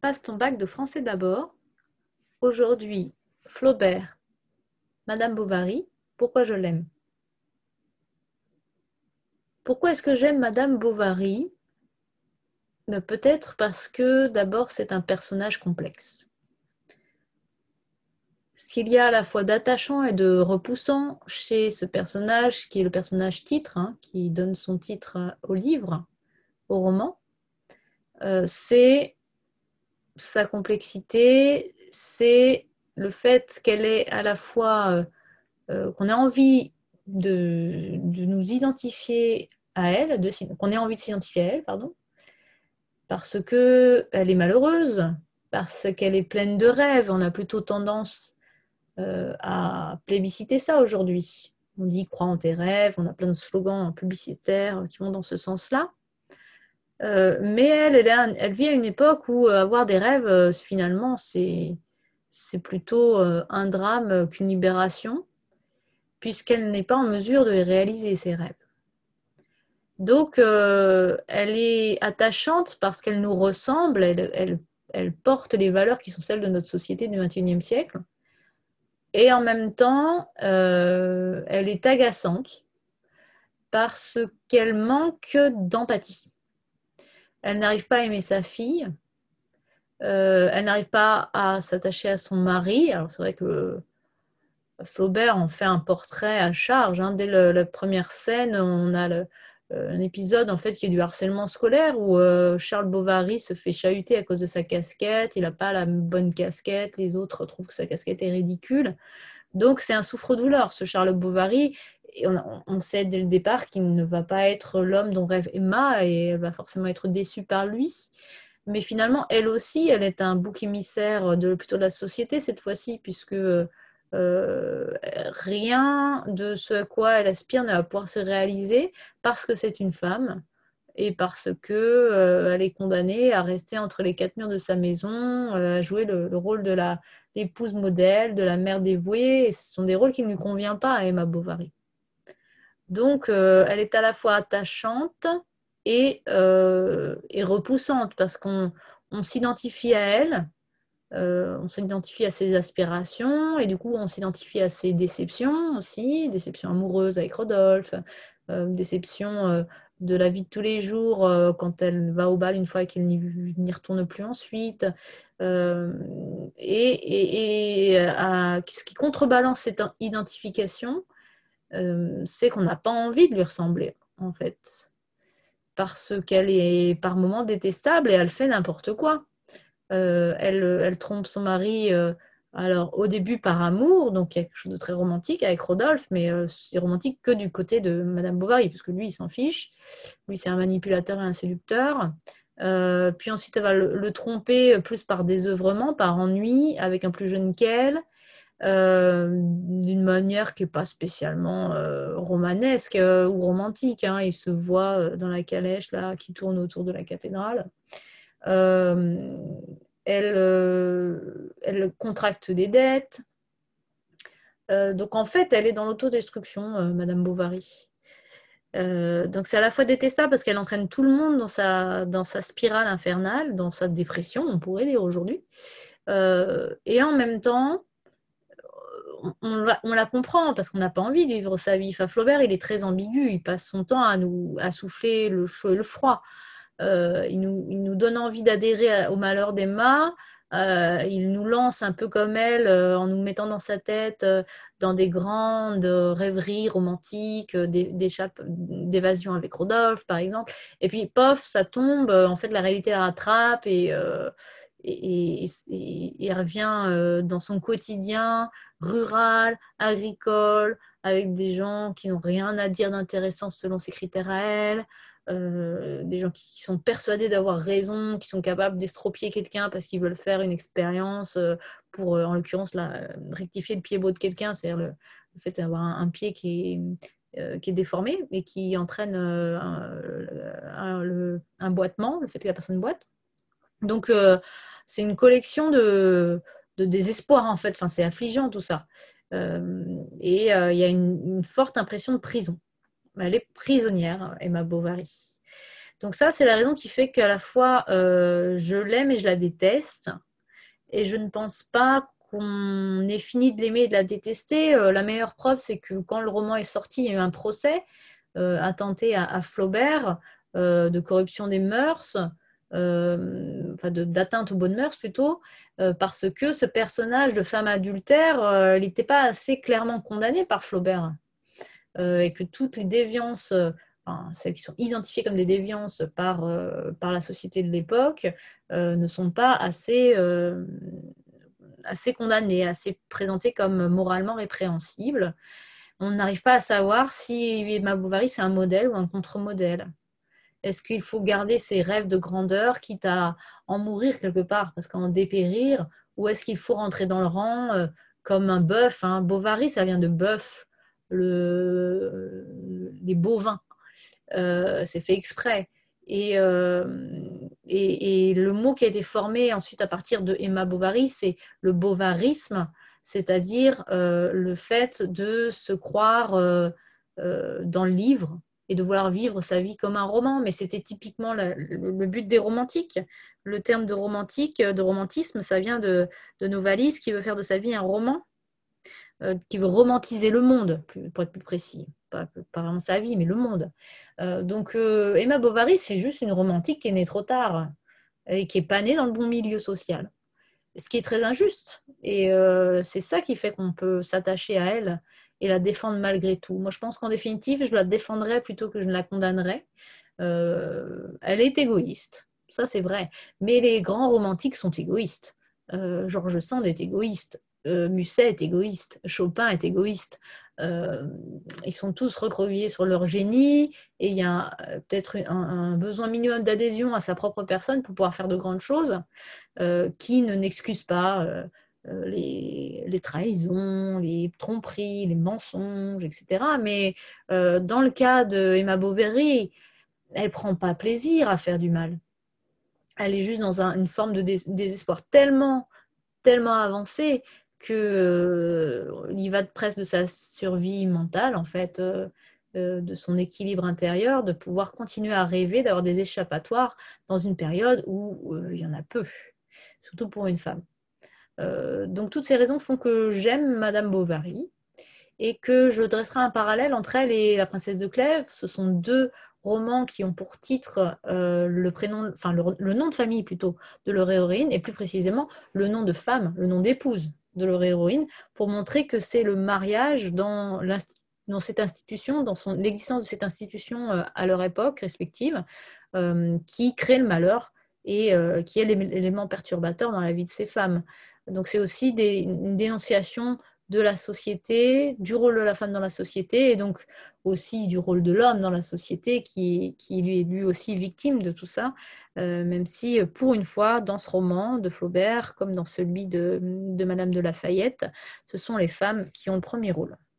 Passe ton bac de français d'abord. Aujourd'hui, Flaubert, Madame Bovary, pourquoi je l'aime? Pourquoi est-ce que j'aime Madame Bovary? Peut-être parce que d'abord c'est un personnage complexe. Qu'il y a à la fois d'attachant et de repoussant chez ce personnage, qui est le personnage titre, hein, qui donne son titre au livre, au roman, euh, c'est sa complexité, c'est le fait qu'elle est à la fois euh, euh, qu'on ait envie de, nous identifier à elle, qu'on ait envie de s'identifier à elle, pardon, parce qu'elle est malheureuse, parce qu'elle est pleine de rêves. On a plutôt tendance euh, à plébisciter ça aujourd'hui. On dit crois en tes rêves, on a plein de slogans publicitaires qui vont dans ce sens-là. Euh, mais elle, vit à une époque où euh, avoir des rêves, euh, finalement, c'est, plutôt un drame qu'une libération, puisqu'elle n'est pas en mesure de réaliser, ses rêves. Donc, elle est attachante parce qu'elle nous ressemble, elle, porte les valeurs qui sont celles de notre société du XXIe siècle. Et en même temps, elle est agaçante parce qu'elle manque d'empathie elle n'arrive pas à aimer sa fille, euh, elle n'arrive pas à s'attacher à son mari. Alors c'est vrai que Flaubert en fait un portrait à charge. Hein. Dès la première scène, on a euh, un épisode en fait qui est du harcèlement scolaire où euh, Charles Bovary se fait chahuter à cause de sa casquette. Il n'a pas la bonne casquette. Les autres trouvent que sa casquette est ridicule. Donc c'est un souffre-douleur, ce Charles Bovary on, sait dès le départ qu'il ne va pas être l'homme dont rêve Emma et elle va forcément être déçue par lui. Mais finalement, elle aussi, elle est un bouc émissaire de, plutôt de la société cette fois-ci, puisque euh, rien de ce à quoi elle aspire ne va pouvoir se réaliser parce que c'est une femme et parce que euh, est condamnée à rester entre les quatre murs de sa maison, euh, à jouer le, rôle de l'épouse modèle, de la mère dévouée. Ce sont des rôles qui ne lui conviennent pas à Emma Bovary. Donc, euh, elle est à la fois attachante et, euh, repoussante parce qu'on s'identifie à elle, euh, on s'identifie à ses aspirations et du coup, on s'identifie à ses déceptions aussi, déceptions amoureuses avec Rodolphe, déceptions de la vie de tous les jours quand elle va au bal une fois et qu'elle n'y retourne plus ensuite. et ce qui contrebalance cette identification, euh, c'est qu'on n'a pas envie de lui ressembler, en fait. Parce qu'elle est par moments détestable et elle fait n'importe quoi. Euh, elle, trompe son mari, euh, alors au début par amour, donc il y a quelque chose de très romantique avec Rodolphe, mais c'est romantique que du côté de Madame Bovary, parce que lui, il s'en fiche. Lui, c'est un manipulateur et un séducteur. puis ensuite, elle va le, tromper plus par désœuvrement, par ennui, avec un plus jeune qu'elle. Euh, d'une manière qui n'est pas spécialement euh, romanesque euh, ou romantique. Hein. Il se voit dans la calèche là, qui tourne autour de la cathédrale. elle, elle contracte des dettes. donc en fait, elle est dans l'autodestruction, Madame Bovary. donc c'est à la fois détestable parce qu'elle entraîne tout le monde dans sa, dans sa spirale infernale, dans sa dépression, on pourrait dire aujourd'hui. et en même temps, on, la comprend parce qu'on n'a pas envie de vivre sa vie. Enfin, Flaubert, il est très ambigu. Il passe son temps à nous à souffler le chaud et le froid. Euh, il, nous, donne envie d'adhérer au malheur d'Emma. Euh, il nous lance un peu comme elle euh, en nous mettant dans sa tête dans des grandes rêveries romantiques, d'évasion avec Rodolphe, par exemple. Et puis, pof, ça tombe. En fait, la réalité la rattrape et et, il revient euh, dans son quotidien rural, agricole, avec des gens qui n'ont rien à dire d'intéressant selon ses critères à elle, euh, des gens qui, sont persuadés d'avoir raison, qui sont capables d'estropier quelqu'un parce qu'ils veulent faire une expérience euh, pour, en l'occurrence, rectifier le pied beau de quelqu'un, c'est-à-dire le, fait d'avoir un, pied qui est, déformé et qui entraîne un, boitement, le fait que la personne boite. Donc, euh, c'est une collection de, désespoir, en fait. Enfin, c'est affligeant, tout ça. Euh, et euh, il y a une, forte impression de prison. Elle est prisonnière, Emma Bovary. Donc ça, c'est la raison qui fait qu'à la fois, je l'aime et je la déteste. Et je ne pense pas qu'on ait fini de l'aimer et de la détester. la meilleure preuve, c'est que quand le roman est sorti, il y a eu un procès intenté à Flaubert de corruption des mœurs. Euh, d'atteinte aux bonnes mœurs plutôt, euh, parce que ce personnage de femme adultère, euh, n'était pas assez clairement condamné par Flaubert, et que toutes les déviances, celles qui sont identifiées comme des déviances par, par la société de l'époque, ne sont pas assez, assez condamnées, assez présentées comme moralement répréhensibles. On n'arrive pas à savoir si Emma Bovary c'est un modèle ou un contre-modèle. Est-ce qu'il faut garder ses rêves de grandeur, quitte à en mourir quelque part, parce qu'en dépérir, ou est-ce qu'il faut rentrer dans le rang euh, comme un bœuf hein? Bovary, ça vient de bœuf, le, les bovins. Euh, c'est fait exprès. Euh, et, et, le mot qui a été formé ensuite à partir de Emma Bovary, c'est le bovarisme, c'est-à-dire le fait de se croire dans le livre, et de vouloir vivre sa vie comme un roman, mais c'était typiquement le, but des romantiques. Le terme de romantique, de romantisme, ça vient de, de Novalis qui veut faire de sa vie un roman, euh, qui veut romantiser le monde, pour être plus précis. Pas, vraiment sa vie, mais le monde. Euh, donc euh, Emma Bovary, c'est juste une romantique qui est née trop tard et qui n'est pas née dans le bon milieu social. Ce qui est très injuste. Et c'est ça qui fait qu'on peut s'attacher à elle et la défendre malgré tout. Moi, je pense qu'en définitive, je la défendrais plutôt que je ne la condamnerais. Euh, elle est égoïste, ça c'est vrai. Mais les grands romantiques sont égoïstes. Euh, Georges Sand est égoïste. Euh, Musset est égoïste. Chopin est égoïste. ils sont tous recroquevillés sur leur génie et il y a peut-être un, besoin minimum d'adhésion à sa propre personne pour pouvoir faire de grandes choses qui ne n'excuse pas euh, les, trahisons, les tromperies, les mensonges, etc. Mais euh, dans le cas de Emma Bovary, elle prend pas plaisir à faire du mal. Elle est juste dans une forme de désespoir tellement, tellement avancée que euh, va presque de sa survie mentale, en fait, de son équilibre intérieur, de pouvoir continuer à rêver, d'avoir des échappatoires dans une période où il y en a peu, surtout pour une femme. Euh, donc toutes ces raisons font que j'aime Madame Bovary et que je dresserai un parallèle entre elle et La Princesse de Clèves. Ce sont deux romans qui ont pour titre euh, le prénom, enfin le, nom de famille plutôt de leur héroïne et plus précisément le nom de femme, le nom d'épouse de leur héroïne, pour montrer que c'est le mariage dans, cette institution, dans l'existence de cette institution euh, à leur époque respective, qui crée le malheur et qui est l'élément perturbateur dans la vie de ces femmes. Donc c'est aussi une dénonciation de la société, du rôle de la femme dans la société et donc aussi du rôle de l'homme dans la société qui, lui est lui aussi victime de tout ça, euh, même si pour une fois dans ce roman de Flaubert comme dans celui de, de Madame de Lafayette, ce sont les femmes qui ont le premier rôle.